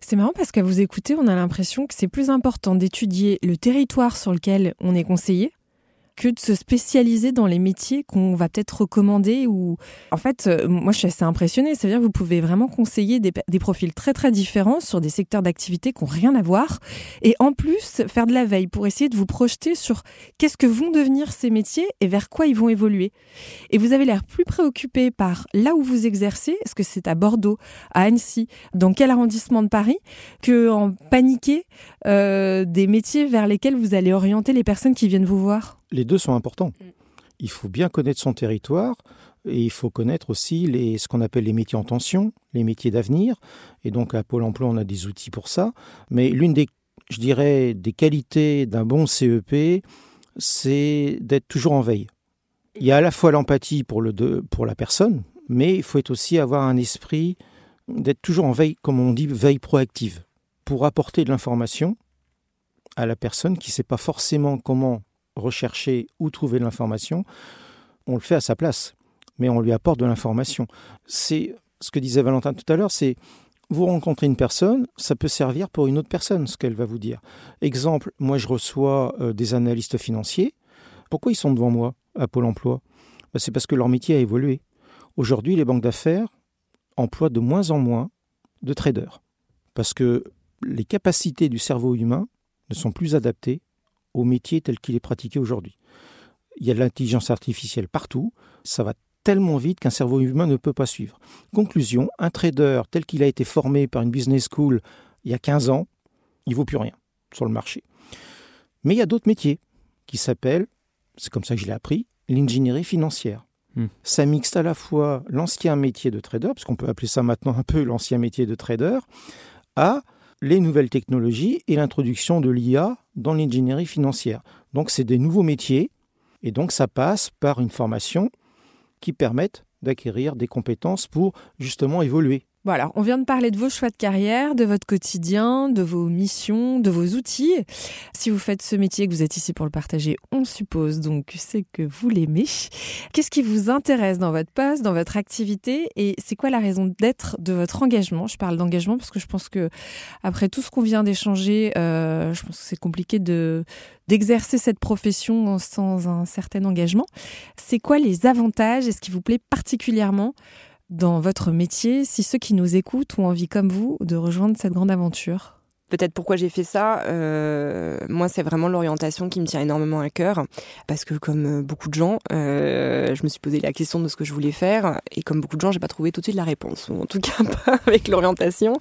C: C'est marrant parce qu'à vous écouter, on a l'impression que c'est plus important d'étudier le territoire sur lequel on est conseillé que de se spécialiser dans les métiers qu'on va peut-être recommander ou en fait euh, moi je suis assez impressionnée. C'est à dire que vous pouvez vraiment conseiller des, profils très très différents sur des secteurs d'activité qui n'ont rien à voir. Et en plus faire de la veille pour essayer de vous projeter sur qu'est-ce que vont devenir ces métiers et vers quoi ils vont évoluer. Et vous avez l'air plus préoccupé par là où vous exercez. Est-ce que c'est à Bordeaux à Annecy dans quel arrondissement de Paris que en paniquer euh, des métiers vers lesquels vous allez orienter les personnes qui viennent vous voir?
D: Les deux sont importants. Mm. Il faut bien connaître son territoire et il faut connaître aussi les, ce qu'on appelle les métiers en tension, les métiers d'avenir. Et donc à Pôle Emploi, on a des outils pour ça. Mais l'une des, je dirais, des qualités d'un bon CEP, c'est d'être toujours en veille. Il y a à la fois l'empathie pour, le, pour la personne, mais il faut aussi avoir un esprit d'être toujours en veille, comme on dit, veille proactive, pour apporter de l'information à la personne qui ne sait pas forcément comment rechercher ou trouver de l'information, on le fait à sa place, mais on lui apporte de l'information. C'est ce que disait Valentin tout à l'heure, c'est vous rencontrez une personne, ça peut servir pour une autre personne, ce qu'elle va vous dire. Exemple, moi je reçois euh, des analystes financiers. Pourquoi ils sont devant moi à Pôle Emploi? Ben, C'est parce que leur métier a évolué. Aujourd'hui, les banques d'affaires emploient de moins en moins de traders, parce que les capacités du cerveau humain ne sont plus adaptées au métier tel qu'il est pratiqué aujourd'hui. Il y a de l'intelligence artificielle partout, ça va tellement vite qu'un cerveau humain ne peut pas suivre. Conclusion, un trader tel qu'il a été formé par une business school il y a 15 ans, il vaut plus rien sur le marché. Mais il y a d'autres métiers qui s'appellent, c'est comme ça que je l'ai appris, l'ingénierie financière. Hmm. Ça mixte à la fois l'ancien métier de trader, parce qu'on peut appeler ça maintenant un peu l'ancien métier de trader, à les nouvelles technologies et l'introduction de l'IA dans l'ingénierie financière. Donc c'est des nouveaux métiers et donc ça passe par une formation qui permette d'acquérir des compétences pour justement évoluer.
C: Bon alors, on vient de parler de vos choix de carrière, de votre quotidien, de vos missions, de vos outils. Si vous faites ce métier, que vous êtes ici pour le partager, on suppose donc c'est que vous l'aimez. Qu'est-ce qui vous intéresse dans votre poste, dans votre activité et c'est quoi la raison d'être de votre engagement? Je parle d'engagement parce que je pense que après tout ce qu'on vient d'échanger, euh, je pense que c'est compliqué de d'exercer cette profession sans un certain engagement. C'est quoi les avantages? Et ce qui vous plaît particulièrement? Dans votre métier si ceux qui nous écoutent ont envie comme vous de rejoindre cette grande aventure
F: peut-être pourquoi j'ai fait ça. Euh, moi, c'est vraiment l'orientation qui me tient énormément à cœur, parce que comme euh, beaucoup de gens, euh, je me suis posé la question de ce que je voulais faire, et comme beaucoup de gens, j'ai pas trouvé tout de suite la réponse, ou en tout cas pas avec l'orientation.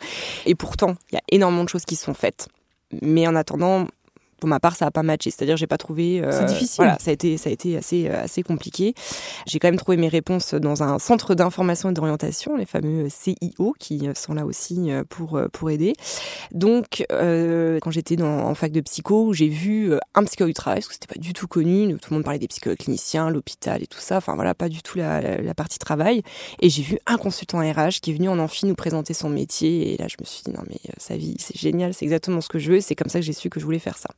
F: Et pourtant, il y a énormément de choses qui sont faites. Mais en attendant, pour ma part, ça n'a pas matché. C'est-à-dire, j'ai pas trouvé.
C: Euh, c'est difficile.
F: Voilà, ça a été, ça a été assez, euh, assez compliqué. J'ai quand même trouvé mes réponses dans un centre d'information et d'orientation, les fameux CIO, qui sont là aussi euh, pour pour aider. Donc, euh, quand j'étais en fac de psycho, j'ai vu un psychologue du travail, parce que c'était pas du tout connu. Tout le monde parlait des psychologues cliniciens, l'hôpital et tout ça. Enfin voilà, pas du tout la, la, partie travail. Et j'ai vu un consultant RH qui est venu en amphi nous présenter son métier. Et là, je me suis dit non mais sa vie, c'est génial, c'est exactement ce que je veux. C'est comme ça que j'ai su que je voulais faire ça.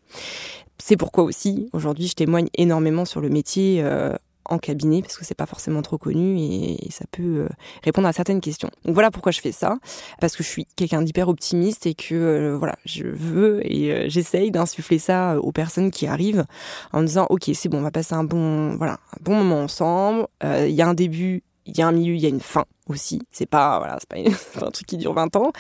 F: C'est pourquoi aussi, aujourd'hui, je témoigne énormément sur le métier euh, en cabinet, parce que c'est pas forcément trop connu et, ça peut euh, répondre à certaines questions. Donc voilà pourquoi je fais ça, parce que je suis quelqu'un d'hyper optimiste et que euh, voilà, je veux et j'essaye d'insuffler ça aux personnes qui arrivent en disant ok c'est bon, on va passer un bon voilà un bon moment ensemble. Il y a un début, il y a un milieu, il y a une fin aussi. C'est pas voilà, c'est pas, un truc qui dure 20 ans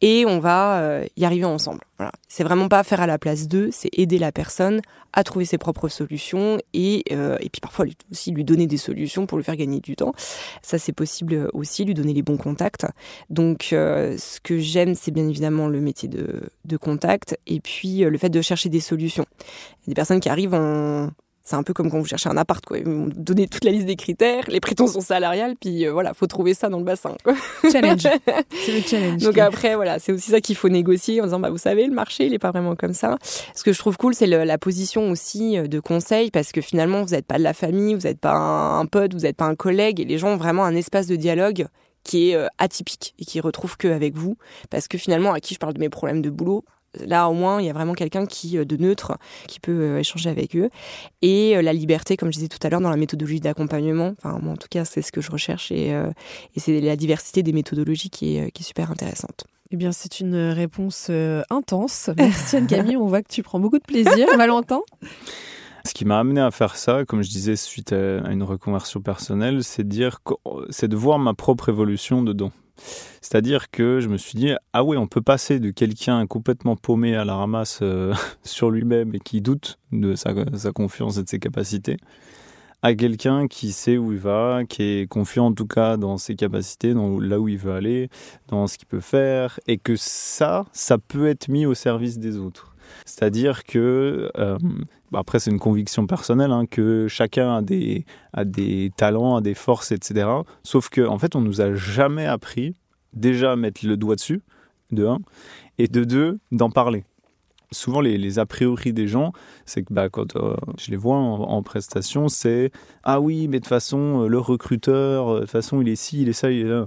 F: et on va euh, y arriver ensemble. Voilà. C'est vraiment pas faire à la place d'eux, c'est aider la personne à trouver ses propres solutions et euh, et puis parfois aussi lui donner des solutions pour lui faire gagner du temps. Ça c'est possible aussi lui donner les bons contacts. Donc euh, ce que j'aime c'est bien évidemment le métier de de contact et puis le fait de chercher des solutions. Il y a des personnes qui arrivent en c'est un peu comme quand vous cherchez un appart, quoi. Vous donnez toute la liste des critères, les prétentions salariales, puis euh, voilà, faut trouver ça dans le bassin.
C: Challenge. c'est le challenge.
F: Donc après, voilà, c'est aussi ça qu'il faut négocier en disant, bah, vous savez, le marché, il est pas vraiment comme ça. Ce que je trouve cool, c'est la position aussi euh, de conseil, parce que finalement, vous n'êtes pas de la famille, vous n'êtes pas un, pote, vous n'êtes pas un collègue, et les gens ont vraiment un espace de dialogue qui est euh, atypique et qui retrouve que avec vous, parce que finalement, à qui je parle de mes problèmes de boulot, Là, au moins, il y a vraiment quelqu'un qui euh, de neutre qui peut euh, échanger avec eux. Et euh, la liberté, comme je disais tout à l'heure, dans la méthodologie d'accompagnement. Enfin, moi, en tout cas, c'est ce que je recherche et, et c'est la diversité des méthodologies qui est, qui est super intéressante.
C: Eh bien, c'est une réponse intense. Merci Anne-Camille, on voit que tu prends beaucoup de plaisir. Valentin
E: ce qui m'a amené à faire ça, comme je disais, suite à une reconversion personnelle, c'est de dire, c'est de voir ma propre évolution dedans. C'est-à-dire que je me suis dit, ah ouais, on peut passer de quelqu'un complètement paumé à la ramasse euh, sur lui-même et qui doute de sa, confiance et de ses capacités, à quelqu'un qui sait où il va, qui est confiant en tout cas dans ses capacités, dans là où il veut aller, dans ce qu'il peut faire, et que ça, ça peut être mis au service des autres. C'est-à-dire que, euh, bah, après c'est une conviction personnelle, hein, que chacun a des, a des talents, a des forces, etc. Sauf qu'en en fait, on nous a jamais appris déjà à mettre le doigt dessus, de un, et de deux, d'en parler souvent les, a priori des gens, c'est que bah, quand euh, je les vois en, prestation, c'est ah oui, mais de toute façon, euh, le recruteur, de toute façon, il est ci, il est ça, il est là.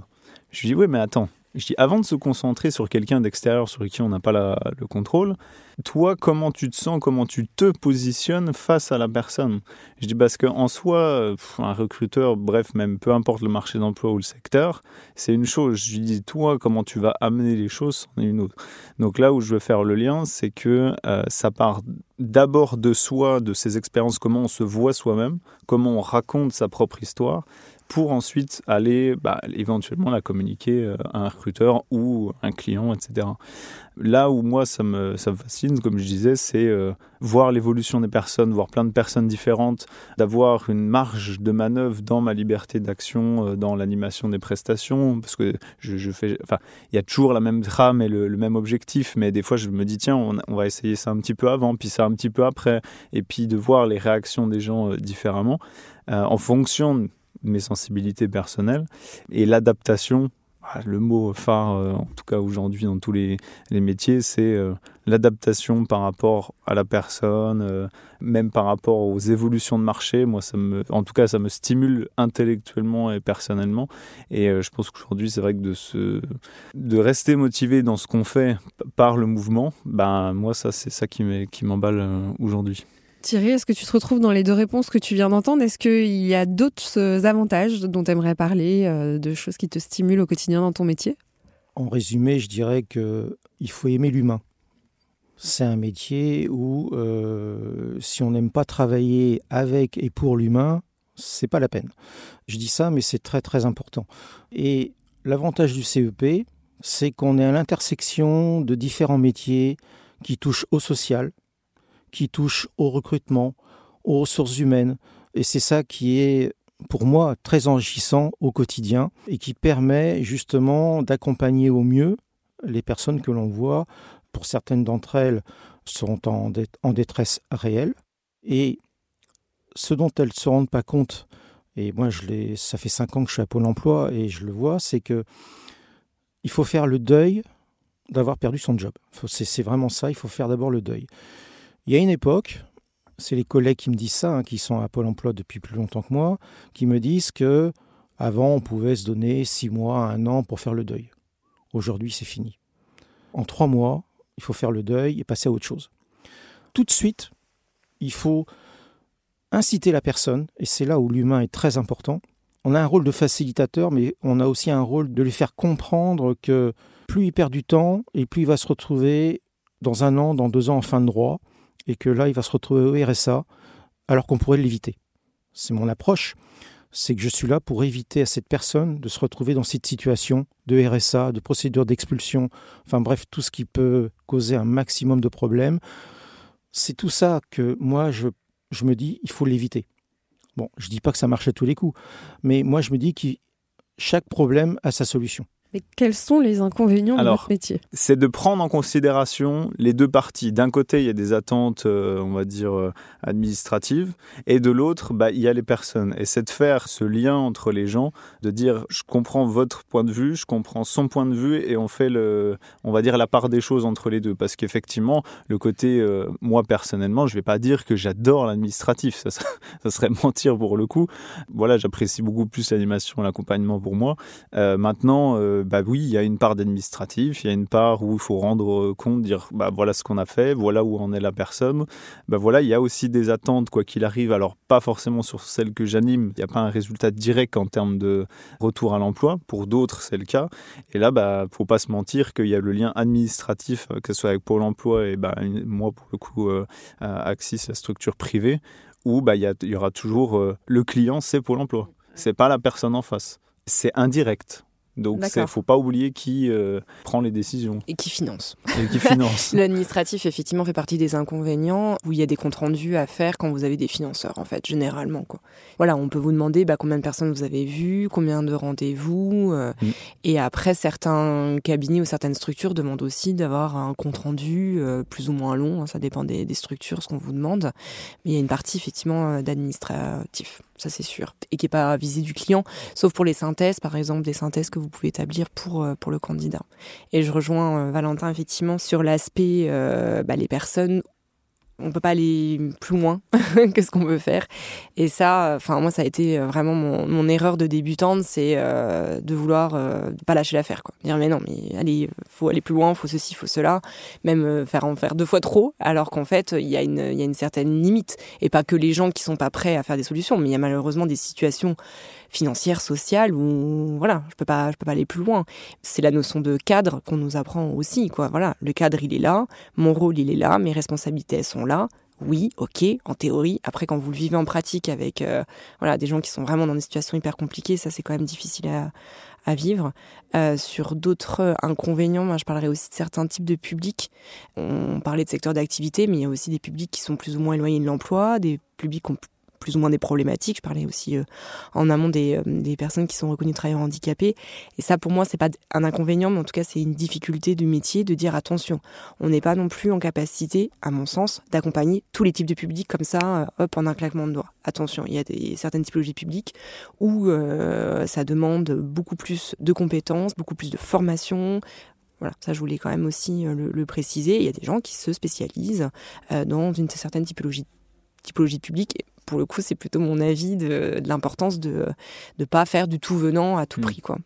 E: Je lui dis oui, mais attends, je dis, avant de se concentrer sur quelqu'un d'extérieur sur qui on n'a pas le contrôle, toi, comment tu te sens, comment tu te positionnes face à la personne? Je dis parce qu'en soi, un recruteur, bref, même peu importe le marché d'emploi ou le secteur, c'est une chose. Je dis, toi, comment tu vas amener les choses, c'en est une autre. Donc là où je veux faire le lien, c'est que euh, ça part d'abord de soi, de ses expériences, comment on se voit soi-même, comment on raconte sa propre histoire, pour ensuite aller bah, éventuellement la communiquer euh, à un recruteur ou un client, etc. Là où moi ça me, ça me fascine, comme je disais, c'est euh, voir l'évolution des personnes, voir plein de personnes différentes, d'avoir une marge de manœuvre dans ma liberté d'action, euh, dans l'animation des prestations, parce que je, fais, enfin, il y a toujours la même trame et le, même objectif, mais des fois je me dis tiens, on, on, va essayer ça un petit peu avant, puis ça un petit peu après, et puis de voir les réactions des gens différemment en fonction mes sensibilités personnelles. Et l'adaptation, ah, le mot phare, euh, en tout cas aujourd'hui dans tous les, métiers, c'est euh, l'adaptation par rapport à la personne, euh, même par rapport aux évolutions de marché. Moi, ça me, en tout cas, ça me stimule intellectuellement et personnellement. Et je pense qu'aujourd'hui, c'est vrai que de, se, de rester motivé dans ce qu'on fait par le mouvement, ben, moi, ça, c'est ça qui m'emballe aujourd'hui.
C: Thierry, est-ce que tu te retrouves dans les deux réponses que tu viens d'entendre? Est-ce qu'il y a d'autres avantages dont tu aimerais parler, euh, de choses qui te stimulent au quotidien dans ton métier?
D: En résumé, je dirais qu'il faut aimer l'humain. C'est un métier où euh, si on n'aime pas travailler avec et pour l'humain, c'est pas la peine. Je dis ça, mais c'est très très important. Et l'avantage du CEP, c'est qu'on est à l'intersection de différents métiers qui touchent au social, qui touchent au recrutement, aux ressources humaines. Et c'est ça qui est pour moi très enrichissant au quotidien et qui permet justement d'accompagner au mieux les personnes que l'on voit. Pour certaines d'entre elles sont en, détresse réelle et ce dont elles ne se rendent pas compte, et moi je ça fait cinq ans que je suis à Pôle Emploi et je le vois, c'est que il faut faire le deuil d'avoir perdu son job. C'est vraiment ça, il faut faire d'abord le deuil. Il y a une époque, c'est les collègues qui me disent ça, hein, qui sont à Pôle Emploi depuis plus longtemps que moi, qui me disent que avant on pouvait se donner six mois, un an pour faire le deuil. Aujourd'hui, c'est fini. En trois mois, il faut faire le deuil et passer à autre chose. Tout de suite, il faut inciter la personne, et c'est là où l'humain est très important. On a un rôle de facilitateur, mais on a aussi un rôle de lui faire comprendre que plus il perd du temps, et plus il va se retrouver dans un an, dans deux ans en fin de droit, et que là, il va se retrouver au RSA, alors qu'on pourrait l'éviter. C'est mon approche, c'est que je suis là pour éviter à cette personne de se retrouver dans cette situation de RSA, de procédure d'expulsion, enfin bref, tout ce qui peut causer un maximum de problèmes. C'est tout ça que moi, je, je me dis, il faut l'éviter. Bon, je ne dis pas que ça marche à tous les coups, mais moi, je me dis que chaque problème a sa solution.
C: Mais quels sont les inconvénients de notre métier?
E: C'est de prendre en considération les deux parties. D'un côté, il y a des attentes, euh, on va dire, euh, administratives, et de l'autre, bah, il y a les personnes. Et c'est de faire ce lien entre les gens, de dire, je comprends votre point de vue, je comprends son point de vue, et on fait, le, on va dire, la part des choses entre les deux. Parce qu'effectivement, le côté, euh, moi personnellement, je ne vais pas dire que j'adore l'administratif, ça, ça, serait mentir pour le coup. Voilà, j'apprécie beaucoup plus l'animation, l'accompagnement pour moi. maintenant, bah oui, il y a une part d'administratif, il y a une part où il faut rendre compte, dire bah voilà ce qu'on a fait, voilà où en est la personne. Bah voilà, il y a aussi des attentes quoi qu'il arrive. Alors pas forcément sur celles que j'anime, il n'y a pas un résultat direct en termes de retour à l'emploi. Pour d'autres, c'est le cas. Et là, bah faut pas se mentir qu'il y a le lien administratif, euh, que ce soit avec Pôle Emploi et bah moi pour le coup euh, Axis, la structure privée, où bah il y, aura toujours euh, le client, c'est Pôle Emploi. C'est pas la personne en face. C'est indirect. Donc il ne faut pas oublier qui euh, prend les décisions.
F: Et qui finance.
E: Et qui finance.
F: L'administratif, effectivement, fait partie des inconvénients où il y a des comptes rendus à faire quand vous avez des financeurs, en fait, généralement. Quoi. Voilà, on peut vous demander bah, combien de personnes vous avez vues, combien de rendez-vous. Euh, mm. Et après, certains cabinets ou certaines structures demandent aussi d'avoir un compte rendu euh, plus ou moins long. Hein, ça dépend des, des structures, ce qu'on vous demande. Mais il y a une partie, effectivement, d'administratif ça c'est sûr, et qui n'est pas visé du client, sauf pour les synthèses, par exemple, des synthèses que vous pouvez établir pour, euh, pour le candidat. Et je rejoins euh, Valentin effectivement sur l'aspect, euh, bah, les personnes on peut pas aller plus loin que ce qu'on veut faire. Et ça, enfin moi, ça a été vraiment mon, erreur de débutante, c'est de vouloir euh, pas lâcher l'affaire, quoi. Dire mais non, mais allez, faut aller plus loin, faut ceci, faut cela, même faire en faire deux fois trop, alors qu'en fait, il y a une il y a une certaine limite, et pas que les gens qui sont pas prêts à faire des solutions, mais il y a malheureusement des situations financière, sociale, où voilà, je peux pas, je peux pas aller plus loin. C'est la notion de cadre qu'on nous apprend aussi, quoi. Voilà, le cadre il est là, mon rôle il est là, mes responsabilités elles sont là. Oui, ok, en théorie. Après, quand vous le vivez en pratique avec euh, voilà des gens qui sont vraiment dans des situations hyper compliquées, ça c'est quand même difficile à, à vivre. Euh, sur d'autres inconvénients, je parlerai aussi de certains types de publics. On parlait de secteur d'activité, mais il y a aussi des publics qui sont plus ou moins éloignés de l'emploi, des publics qui ont plus ou moins des problématiques. Je parlais aussi euh, en amont des, euh, des, personnes qui sont reconnues travailleurs handicapés. Et ça, pour moi, c'est pas un inconvénient, mais en tout cas, c'est une difficulté du métier de dire attention, on n'est pas non plus en capacité, à mon sens, d'accompagner tous les types de publics comme ça, euh, hop, en un claquement de doigts. Attention, il y a certaines typologies publiques où ça demande beaucoup plus de compétences, beaucoup plus de formation, voilà, ça je voulais quand même aussi le, préciser. Il y a des gens qui se spécialisent dans une certaine typologie, typologie publique pour le coup, c'est plutôt mon avis de, l'importance de ne pas faire du tout venant à tout mm. prix. Quoi.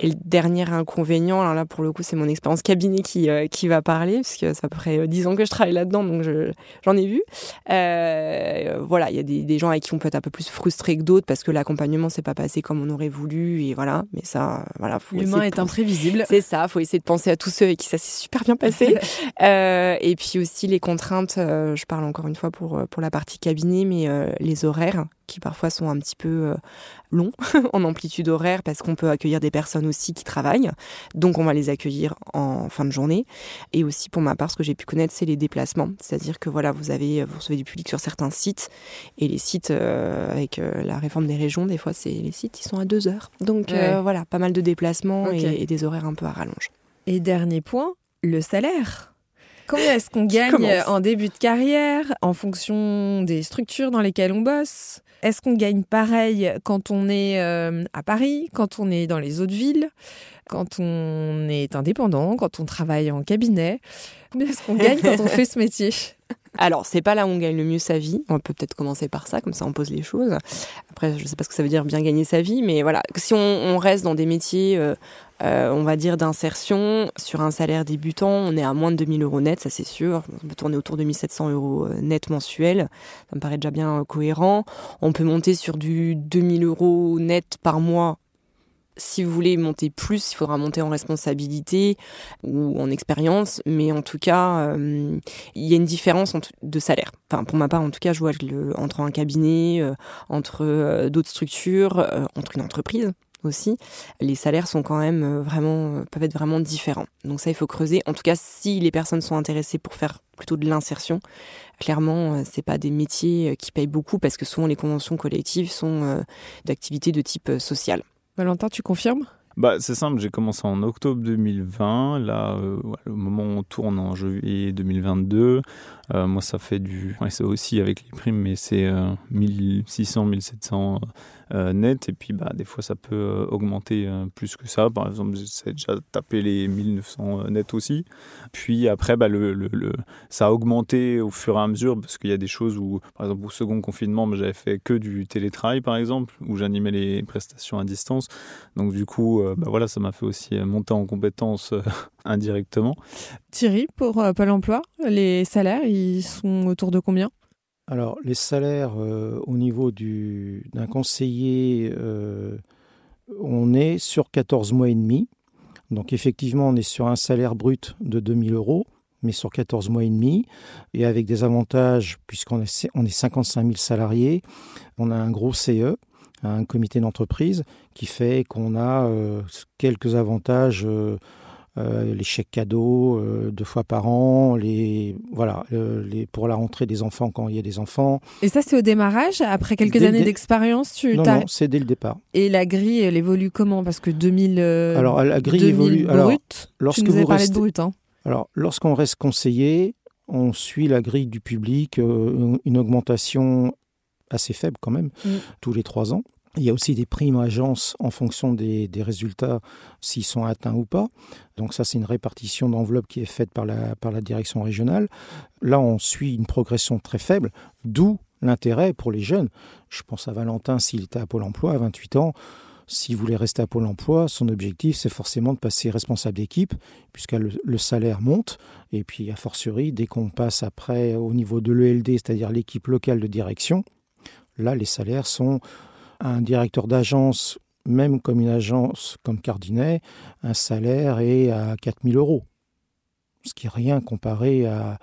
F: Et le dernier inconvénient, alors là pour le coup c'est mon expérience cabinet qui, euh, qui va parler, parce que ça fait euh, dix ans que je travaille là-dedans, donc j'en ai vu. Euh, voilà, il y a des, des, gens avec qui on peut être un peu plus frustré que d'autres parce que l'accompagnement s'est pas passé comme on aurait voulu, et voilà. Mais ça, voilà.
C: L'humain est imprévisible.
F: C'est ça, faut essayer de penser à tous ceux avec qui ça s'est super bien passé. et puis aussi les contraintes, je parle encore une fois pour, pour la partie cabinet, mais les horaires qui parfois sont un petit peu longs en amplitude horaire parce qu'on peut accueillir des personnes aussi qui travaillent. Donc on va les accueillir en fin de journée. Et aussi pour ma part, ce que j'ai pu connaître, c'est les déplacements. C'est-à-dire que voilà, vous avez vous recevez du public sur certains sites et les sites avec la réforme des régions, des fois c'est les sites ils sont à deux heures. Donc voilà, pas mal de déplacements et, et des horaires un peu à rallonge.
C: Et dernier point, le salaire. Combien est-ce qu'on gagne en début de carrière en fonction des structures dans lesquelles on bosse? Est-ce qu'on gagne pareil quand on est euh, à Paris, quand on est dans les autres villes, quand on est indépendant, quand on travaille en cabinet? Combien est-ce qu'on gagne quand on fait ce métier?
F: Alors, c'est pas là où on gagne le mieux sa vie. On peut peut-être commencer par ça, comme ça on pose les choses. Après, je sais pas ce que ça veut dire bien gagner sa vie, mais voilà. Si on, reste dans des métiers, euh, euh, on va dire, d'insertion, sur un salaire débutant, on est à moins de 2000 euros net, ça c'est sûr. On peut tourner autour de 1700 euros euh, net mensuel. Ça me paraît déjà bien cohérent. On peut monter sur du 2000 euros net par mois si vous voulez monter plus, il faudra monter en responsabilité ou en expérience, mais en tout cas, euh, il y a une différence de salaire. Enfin, pour ma part, en tout cas, je vois le, entre un cabinet, euh, entre euh, d'autres structures, entre une entreprise aussi, les salaires sont quand même vraiment peuvent être vraiment différents. Donc ça, il faut creuser. En tout cas, si les personnes sont intéressées pour faire plutôt de l'insertion, clairement, c'est pas des métiers qui payent beaucoup parce que souvent les conventions collectives sont d'activités de type social.
C: Valentin, tu confirmes?
E: Bah, c'est simple, j'ai commencé en octobre 2020. Là, euh, le moment où on tourne en juillet 2022, euh, moi, ça fait du. Ouais, c'est aussi avec les primes, mais c'est 1600, 1700 euh, net. Et puis, bah, des fois, ça peut euh, augmenter euh, plus que ça. Par exemple, j'ai déjà tapé les 1900 net aussi. Puis après, bah, le, le, ça a augmenté au fur et à mesure parce qu'il y a des choses où, par exemple, au second confinement, bah, j'avais fait que du télétravail, par exemple, où j'animais les prestations à distance. Donc, du coup, bah, voilà, ça m'a fait aussi monter en compétences indirectement.
C: Thierry, pour Pôle emploi, les salaires, ils sont autour de combien?
D: Alors, les salaires euh, au niveau d'un conseiller, euh, on est sur 14 mois et demi. Donc, effectivement, on est sur un salaire brut de 2000 euros, mais sur 14 mois et demi. Et avec des avantages, puisqu'on est, on est 55 000 salariés, on a un gros CE, un comité d'entreprise, qui fait qu'on a euh, quelques avantages euh, les chèques cadeaux euh, deux fois par an, les voilà, euh, les, pour la rentrée des enfants quand il y a des enfants.
C: Et ça, c'est au démarrage Après quelques années d'expérience tu
D: Non, non c'est dès le départ.
C: Et la grille, elle évolue comment? Parce que 2000.
D: alors, la grille évolue.
C: Brut, alors, lorsque tu nous vous parlé de brut. Hein.
D: Alors, lorsqu'on reste conseiller, on suit la grille du public, une augmentation assez faible quand même, mm. tous les trois ans. Il y a aussi des primes agences en fonction des, résultats, s'ils sont atteints ou pas. Donc ça, c'est une répartition d'enveloppe qui est faite par la, par la direction régionale. Là, on suit une progression très faible, d'où l'intérêt pour les jeunes. Je pense à Valentin, s'il était à Pôle Emploi à 28 ans, s'il voulait rester à Pôle Emploi, son objectif, c'est forcément de passer responsable d'équipe, puisque le, salaire monte. Et puis, a fortiori, dès qu'on passe après au niveau de l'ELD, c'est-à-dire l'équipe locale de direction, là, les salaires sont un directeur d'agence, même comme une agence comme Cardinet, un salaire est à 4000 euros. Ce qui est rien comparé à.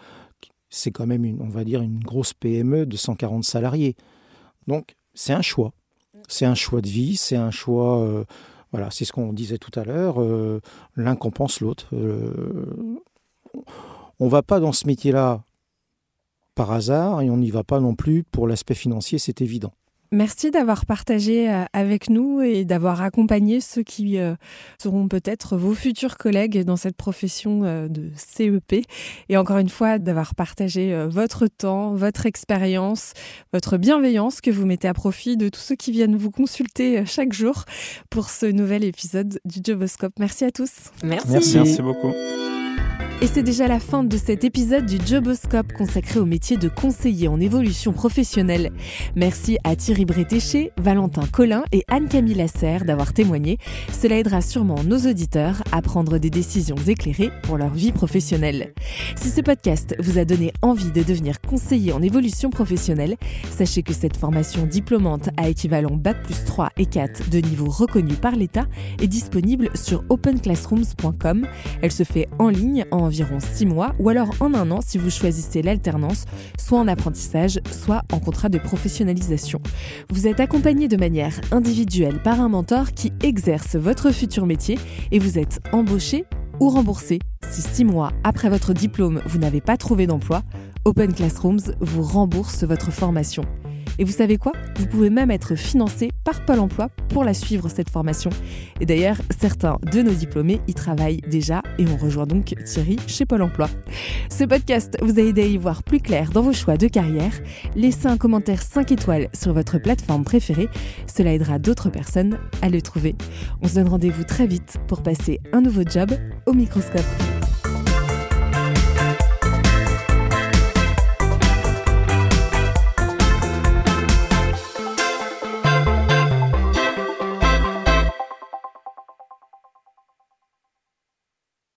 D: C'est quand même, une, on va dire, une grosse PME de 140 salariés. Donc, c'est un choix. C'est un choix de vie, c'est un choix. Euh, voilà, c'est ce qu'on disait tout à l'heure. Euh, l'un compense l'autre. Euh, on ne va pas dans ce métier-là par hasard et on n'y va pas non plus pour l'aspect financier, c'est évident.
C: Merci d'avoir partagé euh, avec nous et d'avoir accompagné ceux qui euh, seront peut-être vos futurs collègues dans cette profession euh, de CEP. Et encore une fois, d'avoir partagé votre temps, votre expérience, votre bienveillance que vous mettez à profit de tous ceux qui viennent vous consulter chaque jour pour ce nouvel épisode du Joboscope. Merci à tous.
F: Merci.
E: Merci beaucoup.
C: Et c'est déjà la fin de cet épisode du Joboscope consacré au métier de conseiller en évolution professionnelle. Merci à Thierry Bretéché, Valentin Collin et Anne-Camille Lasserre d'avoir témoigné. Cela aidera sûrement nos auditeurs à prendre des décisions éclairées pour leur vie professionnelle. Si ce podcast vous a donné envie de devenir conseiller en évolution professionnelle, sachez que cette formation diplômante à équivalent Bac plus 3 et 4 de niveau reconnu par l'État est disponible sur openclassrooms.com. Elle se fait en ligne en environ 6 mois ou alors en un an si vous choisissez l'alternance, soit en apprentissage, soit en contrat de professionnalisation. Vous êtes accompagné de manière individuelle par un mentor qui exerce votre futur métier et vous êtes embauché ou remboursé. Si 6 mois après votre diplôme, vous n'avez pas trouvé d'emploi, Open Classrooms vous rembourse votre formation. Et vous savez quoi? Vous pouvez même être financé par Pôle Emploi pour la suivre cette formation. Et d'ailleurs, certains de nos diplômés y travaillent déjà et on rejoint donc Thierry chez Pôle Emploi. Ce podcast vous a aidé à y voir plus clair dans vos choix de carrière. Laissez un commentaire 5 étoiles sur votre plateforme préférée. Cela aidera d'autres personnes à le trouver. On se donne rendez-vous très vite pour passer un nouveau job au microscope.